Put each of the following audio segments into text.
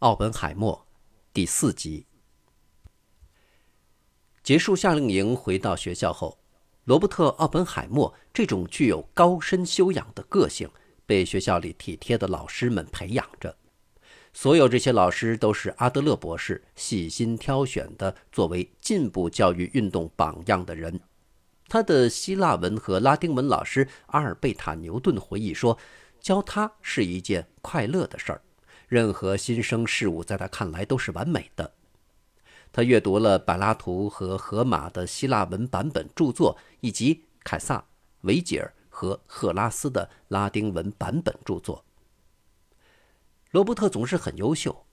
奥本海默第四集。结束夏令营，回到学校后，罗伯特·奥本海默这种具有高深修养的个性，被学校里体贴的老师们培养着。所有这些老师都是阿德勒博士细心挑选的，作为进步教育运动榜样的人。他的希腊文和拉丁文老师阿尔贝塔·牛顿回忆说：“教他是一件快乐的事儿。”任何新生事物在他看来都是完美的。他阅读了柏拉图和荷马的希腊文版本著作，以及凯撒、维吉尔和赫拉斯的拉丁文版本著作。罗伯特总是很优秀。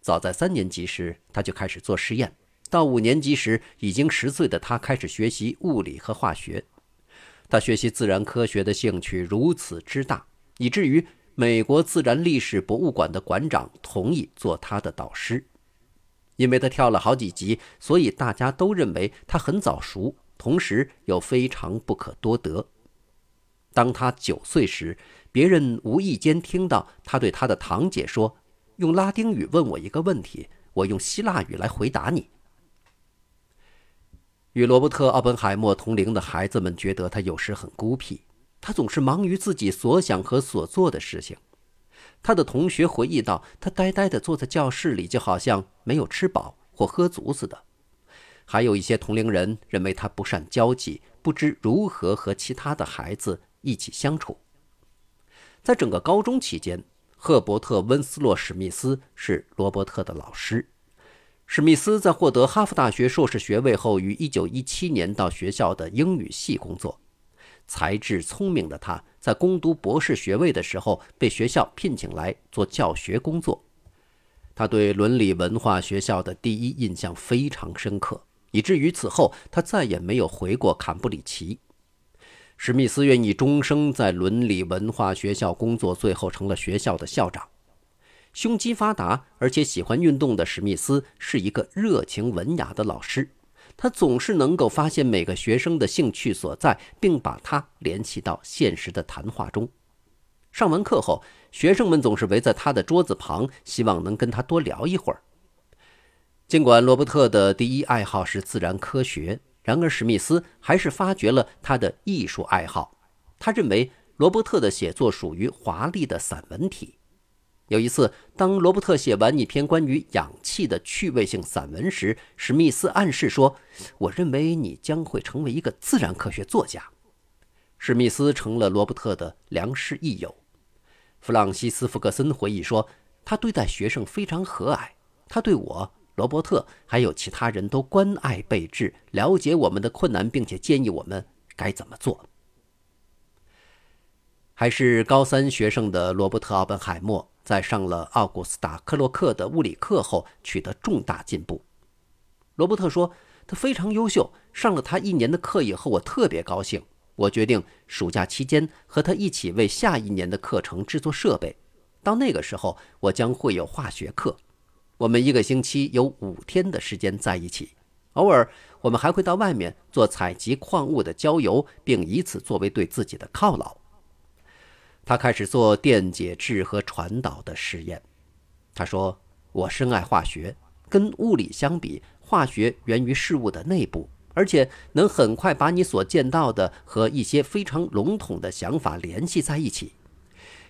早在三年级时，他就开始做实验；到五年级时，已经十岁的他开始学习物理和化学。他学习自然科学的兴趣如此之大，以至于。美国自然历史博物馆的馆长同意做他的导师，因为他跳了好几级，所以大家都认为他很早熟，同时又非常不可多得。当他九岁时，别人无意间听到他对他的堂姐说：“用拉丁语问我一个问题，我用希腊语来回答你。”与罗伯特·奥本海默同龄的孩子们觉得他有时很孤僻。他总是忙于自己所想和所做的事情。他的同学回忆道：“他呆呆地坐在教室里，就好像没有吃饱或喝足似的。”还有一些同龄人认为他不善交际，不知如何和其他的孩子一起相处。在整个高中期间，赫伯特·温斯洛·史密斯是罗伯特的老师。史密斯在获得哈佛大学硕士学位后，于1917年到学校的英语系工作。才智聪明的他，在攻读博士学位的时候，被学校聘请来做教学工作。他对伦理文化学校的第一印象非常深刻，以至于此后他再也没有回过坎布里奇。史密斯愿意终生在伦理文化学校工作，最后成了学校的校长。胸肌发达而且喜欢运动的史密斯是一个热情文雅的老师。他总是能够发现每个学生的兴趣所在，并把它联系到现实的谈话中。上完课后，学生们总是围在他的桌子旁，希望能跟他多聊一会儿。尽管罗伯特的第一爱好是自然科学，然而史密斯还是发掘了他的艺术爱好。他认为罗伯特的写作属于华丽的散文体。有一次，当罗伯特写完一篇关于氧气的趣味性散文时，史密斯暗示说：“我认为你将会成为一个自然科学作家。”史密斯成了罗伯特的良师益友。弗朗西斯·福克森回忆说：“他对待学生非常和蔼，他对我、罗伯特还有其他人都关爱备至，了解我们的困难，并且建议我们该怎么做。”还是高三学生的罗伯特·奥本海默。在上了奥古斯塔·克洛克的物理课后，取得重大进步。罗伯特说：“他非常优秀。上了他一年的课以后，我特别高兴。我决定暑假期间和他一起为下一年的课程制作设备。到那个时候，我将会有化学课。我们一个星期有五天的时间在一起。偶尔，我们还会到外面做采集矿物的郊游，并以此作为对自己的犒劳。”他开始做电解质和传导的实验。他说：“我深爱化学，跟物理相比，化学源于事物的内部，而且能很快把你所见到的和一些非常笼统的想法联系在一起。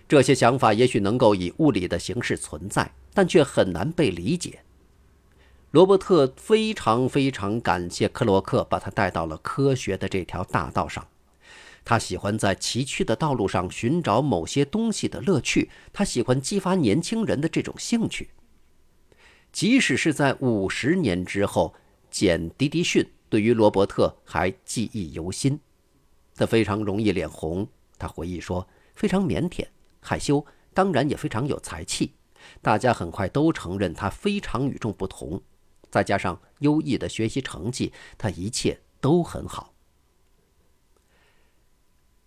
这些想法也许能够以物理的形式存在，但却很难被理解。”罗伯特非常非常感谢克洛克把他带到了科学的这条大道上。他喜欢在崎岖的道路上寻找某些东西的乐趣，他喜欢激发年轻人的这种兴趣。即使是在五十年之后，简·迪迪逊对于罗伯特还记忆犹新。他非常容易脸红，他回忆说，非常腼腆、害羞，当然也非常有才气。大家很快都承认他非常与众不同，再加上优异的学习成绩，他一切都很好。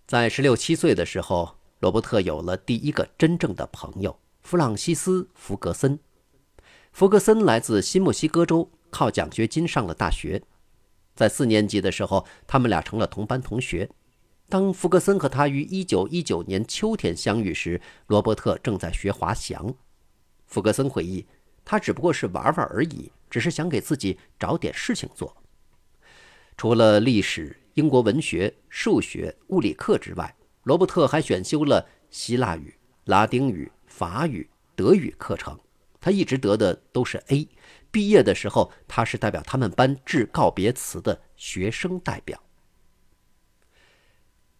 在十六七岁的时候，罗伯特有了第一个真正的朋友——弗朗西斯·弗格森。弗格森来自新墨西哥州，靠奖学金上了大学。在四年级的时候，他们俩成了同班同学。当弗格森和他于一九一九年秋天相遇时，罗伯特正在学滑翔。弗格森回忆，他只不过是玩玩而已，只是想给自己找点事情做。除了历史、英国文学、数学、物理课之外，罗伯特还选修了希腊语、拉丁语、法语、德语课程。他一直得的都是 A。毕业的时候，他是代表他们班致告别词的学生代表。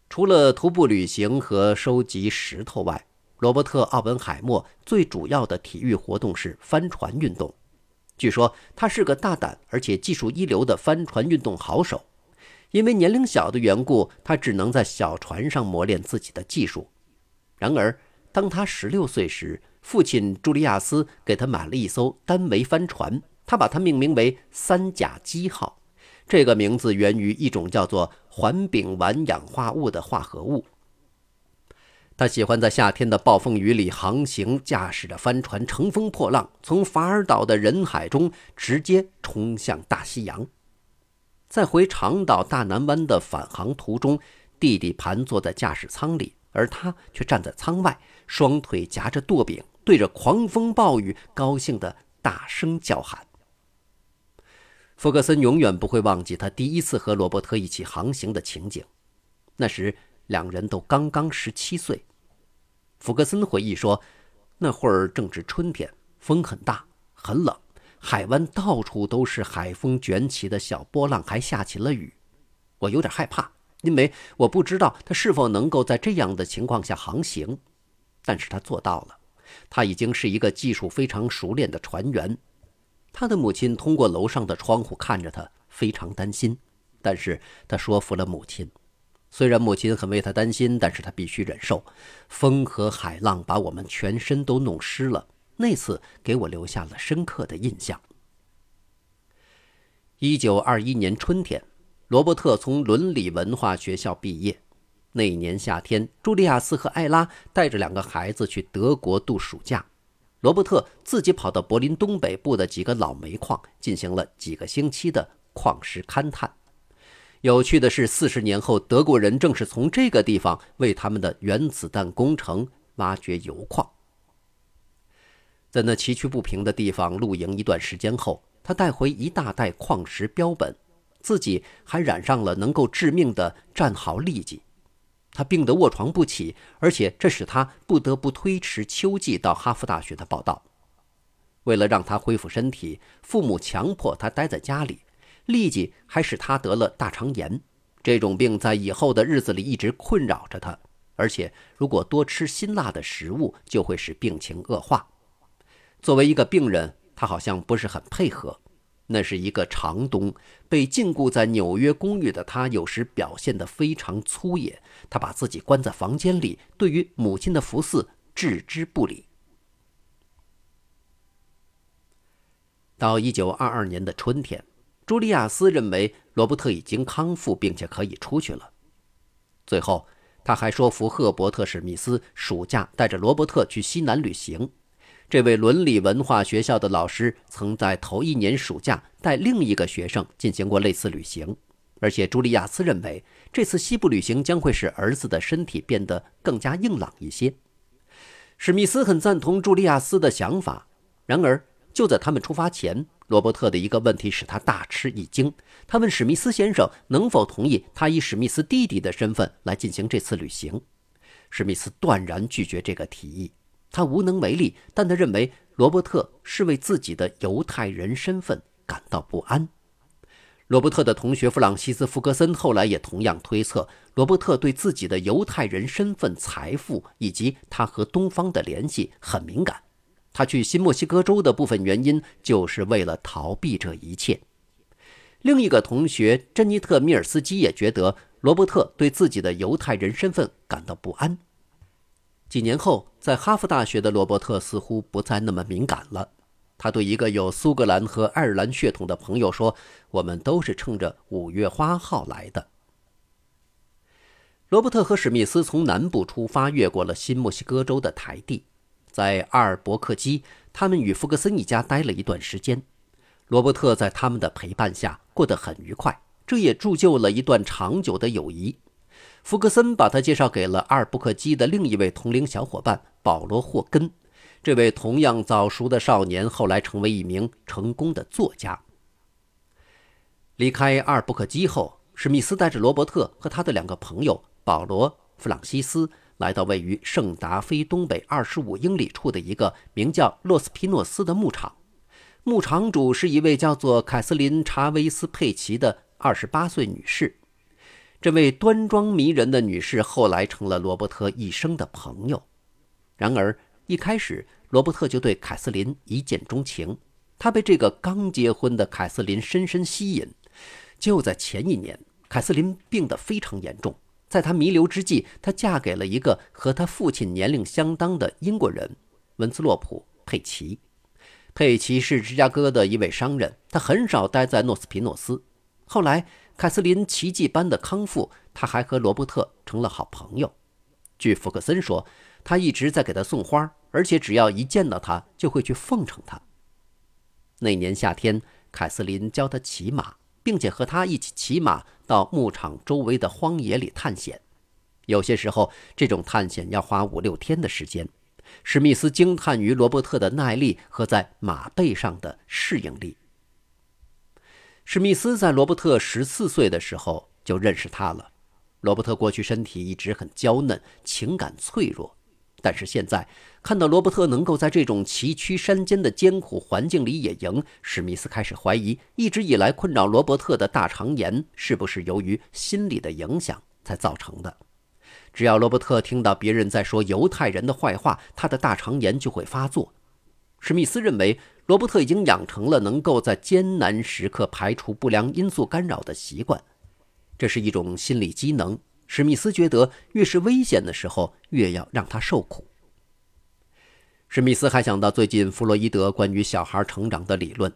除了徒步旅行和收集石头外，罗伯特·奥本海默最主要的体育活动是帆船运动。据说他是个大胆而且技术一流的帆船运动好手。因为年龄小的缘故，他只能在小船上磨练自己的技术。然而，当他十六岁时，父亲朱利亚斯给他买了一艘单桅帆船，他把它命名为“三甲基号”。这个名字源于一种叫做环丙烷氧化物的化合物。他喜欢在夏天的暴风雨里航行，驾驶着帆船乘风破浪，从法尔岛的人海中直接冲向大西洋。在回长岛大南湾的返航途中，弟弟盘坐在驾驶舱里，而他却站在舱外，双腿夹着舵柄。对着狂风暴雨，高兴的大声叫喊。福格森永远不会忘记他第一次和罗伯特一起航行的情景。那时两人都刚刚十七岁。福格森回忆说：“那会儿正值春天，风很大，很冷，海湾到处都是海风卷起的小波浪，还下起了雨。我有点害怕，因为我不知道他是否能够在这样的情况下航行。但是他做到了。”他已经是一个技术非常熟练的船员。他的母亲通过楼上的窗户看着他，非常担心。但是他说服了母亲。虽然母亲很为他担心，但是他必须忍受。风和海浪把我们全身都弄湿了。那次给我留下了深刻的印象。一九二一年春天，罗伯特从伦理文化学校毕业。那一年夏天，朱利亚斯和艾拉带着两个孩子去德国度暑假，罗伯特自己跑到柏林东北部的几个老煤矿，进行了几个星期的矿石勘探。有趣的是，四十年后，德国人正是从这个地方为他们的原子弹工程挖掘油矿。在那崎岖不平的地方露营一段时间后，他带回一大袋矿石标本，自己还染上了能够致命的战壕痢疾。他病得卧床不起，而且这使他不得不推迟秋季到哈佛大学的报道。为了让他恢复身体，父母强迫他待在家里。痢疾还使他得了大肠炎，这种病在以后的日子里一直困扰着他。而且，如果多吃辛辣的食物，就会使病情恶化。作为一个病人，他好像不是很配合。那是一个长冬，被禁锢在纽约公寓的他，有时表现得非常粗野。他把自己关在房间里，对于母亲的服侍置之不理。到一九二二年的春天，朱利亚斯认为罗伯特已经康复，并且可以出去了。最后，他还说服赫伯特·史密斯暑假带着罗伯特去西南旅行。这位伦理文化学校的老师曾在头一年暑假带另一个学生进行过类似旅行，而且朱利亚斯认为这次西部旅行将会使儿子的身体变得更加硬朗一些。史密斯很赞同朱利亚斯的想法。然而，就在他们出发前，罗伯特的一个问题使他大吃一惊。他问史密斯先生能否同意他以史密斯弟弟的身份来进行这次旅行。史密斯断然拒绝这个提议。他无能为力，但他认为罗伯特是为自己的犹太人身份感到不安。罗伯特的同学弗朗西斯·福格森后来也同样推测，罗伯特对自己的犹太人身份、财富以及他和东方的联系很敏感。他去新墨西哥州的部分原因就是为了逃避这一切。另一个同学珍妮特·米尔斯基也觉得罗伯特对自己的犹太人身份感到不安。几年后，在哈佛大学的罗伯特似乎不再那么敏感了。他对一个有苏格兰和爱尔兰血统的朋友说：“我们都是乘着五月花号来的。”罗伯特和史密斯从南部出发，越过了新墨西哥州的台地，在阿尔伯克基，他们与福格森一家待了一段时间。罗伯特在他们的陪伴下过得很愉快，这也铸就了一段长久的友谊。福克森把他介绍给了阿尔布克基的另一位同龄小伙伴保罗·霍根。这位同样早熟的少年后来成为一名成功的作家。离开阿尔布克基后，史密斯带着罗伯特和他的两个朋友保罗·弗朗西斯来到位于圣达菲东北二十五英里处的一个名叫洛斯皮诺斯的牧场。牧场主是一位叫做凯瑟琳·查维斯·佩奇的二十八岁女士。这位端庄迷人的女士后来成了罗伯特一生的朋友。然而，一开始罗伯特就对凯瑟琳一见钟情，他被这个刚结婚的凯瑟琳深深吸引。就在前一年，凯瑟琳病得非常严重，在她弥留之际，她嫁给了一个和她父亲年龄相当的英国人文斯洛普·佩奇。佩奇是芝加哥的一位商人，他很少待在诺斯皮诺斯。后来。凯瑟琳奇迹般的康复，他还和罗伯特成了好朋友。据福克森说，他一直在给他送花，而且只要一见到他，就会去奉承他。那年夏天，凯瑟琳教他骑马，并且和他一起骑马到牧场周围的荒野里探险。有些时候，这种探险要花五六天的时间。史密斯惊叹于罗伯特的耐力和在马背上的适应力。史密斯在罗伯特十四岁的时候就认识他了。罗伯特过去身体一直很娇嫩，情感脆弱，但是现在看到罗伯特能够在这种崎岖山间的艰苦环境里野营，史密斯开始怀疑，一直以来困扰罗伯特的大肠炎是不是由于心理的影响才造成的。只要罗伯特听到别人在说犹太人的坏话，他的大肠炎就会发作。史密斯认为。罗伯特已经养成了能够在艰难时刻排除不良因素干扰的习惯，这是一种心理机能。史密斯觉得，越是危险的时候，越要让他受苦。史密斯还想到最近弗洛伊德关于小孩成长的理论，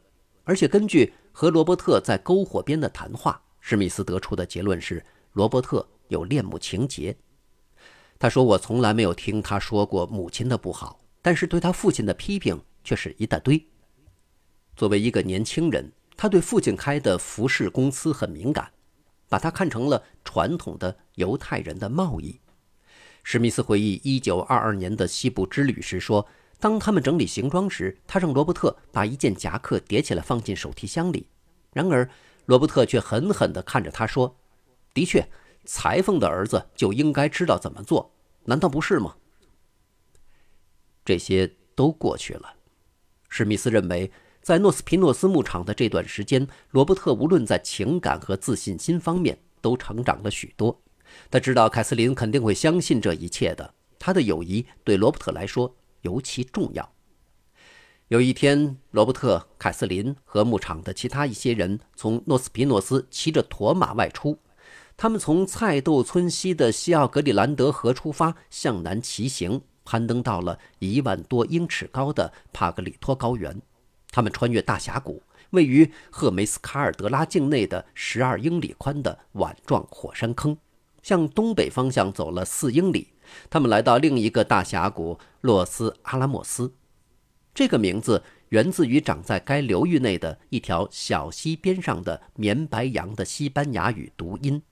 而且根据和罗伯特在篝火边的谈话，史密斯得出的结论是罗伯特有恋母情节。他说：“我从来没有听他说过母亲的不好，但是对他父亲的批评却是一大堆。”作为一个年轻人，他对父亲开的服饰公司很敏感，把他看成了传统的犹太人的贸易。史密斯回忆1922年的西部之旅时说：“当他们整理行装时，他让罗伯特把一件夹克叠起来放进手提箱里。然而，罗伯特却狠狠地看着他说：‘的确，裁缝的儿子就应该知道怎么做，难道不是吗？’这些都过去了。”史密斯认为。在诺斯皮诺斯牧场的这段时间，罗伯特无论在情感和自信心方面都成长了许多。他知道凯瑟琳肯定会相信这一切的，他的友谊对罗伯特来说尤其重要。有一天，罗伯特、凯瑟琳和牧场的其他一些人从诺斯皮诺斯骑着驼马外出，他们从菜豆村西的西奥格里兰德河出发，向南骑行，攀登到了一万多英尺高的帕格里托高原。他们穿越大峡谷，位于赫梅斯卡尔德拉境内的十二英里宽的碗状火山坑，向东北方向走了四英里。他们来到另一个大峡谷洛斯阿拉莫斯，这个名字源自于长在该流域内的一条小溪边上的绵白杨的西班牙语读音。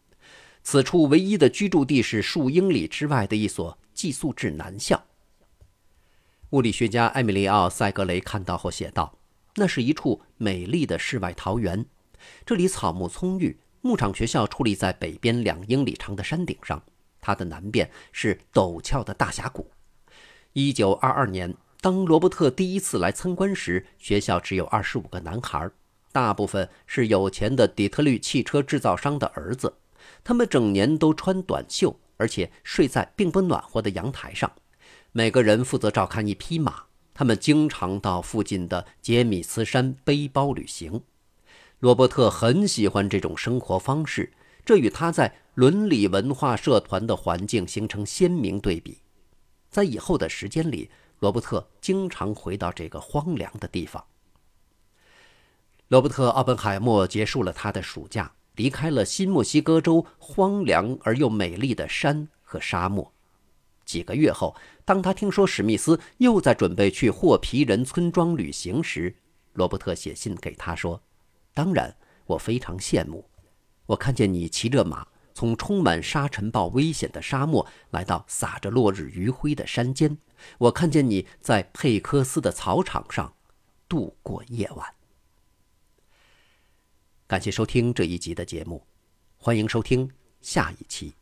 此处唯一的居住地是数英里之外的一所寄宿制男校。物理学家艾米利奥·塞格雷看到后写道。那是一处美丽的世外桃源，这里草木葱郁。牧场学校矗立在北边两英里长的山顶上，它的南边是陡峭的大峡谷。一九二二年，当罗伯特第一次来参观时，学校只有二十五个男孩，大部分是有钱的底特律汽车制造商的儿子。他们整年都穿短袖，而且睡在并不暖和的阳台上。每个人负责照看一匹马。他们经常到附近的杰米斯山背包旅行。罗伯特很喜欢这种生活方式，这与他在伦理文化社团的环境形成鲜明对比。在以后的时间里，罗伯特经常回到这个荒凉的地方。罗伯特·奥本海默结束了他的暑假，离开了新墨西哥州荒凉而又美丽的山和沙漠。几个月后，当他听说史密斯又在准备去霍皮人村庄旅行时，罗伯特写信给他说：“当然，我非常羡慕。我看见你骑着马从充满沙尘暴危险的沙漠来到洒着落日余晖的山间。我看见你在佩科斯的草场上度过夜晚。感谢收听这一集的节目，欢迎收听下一期。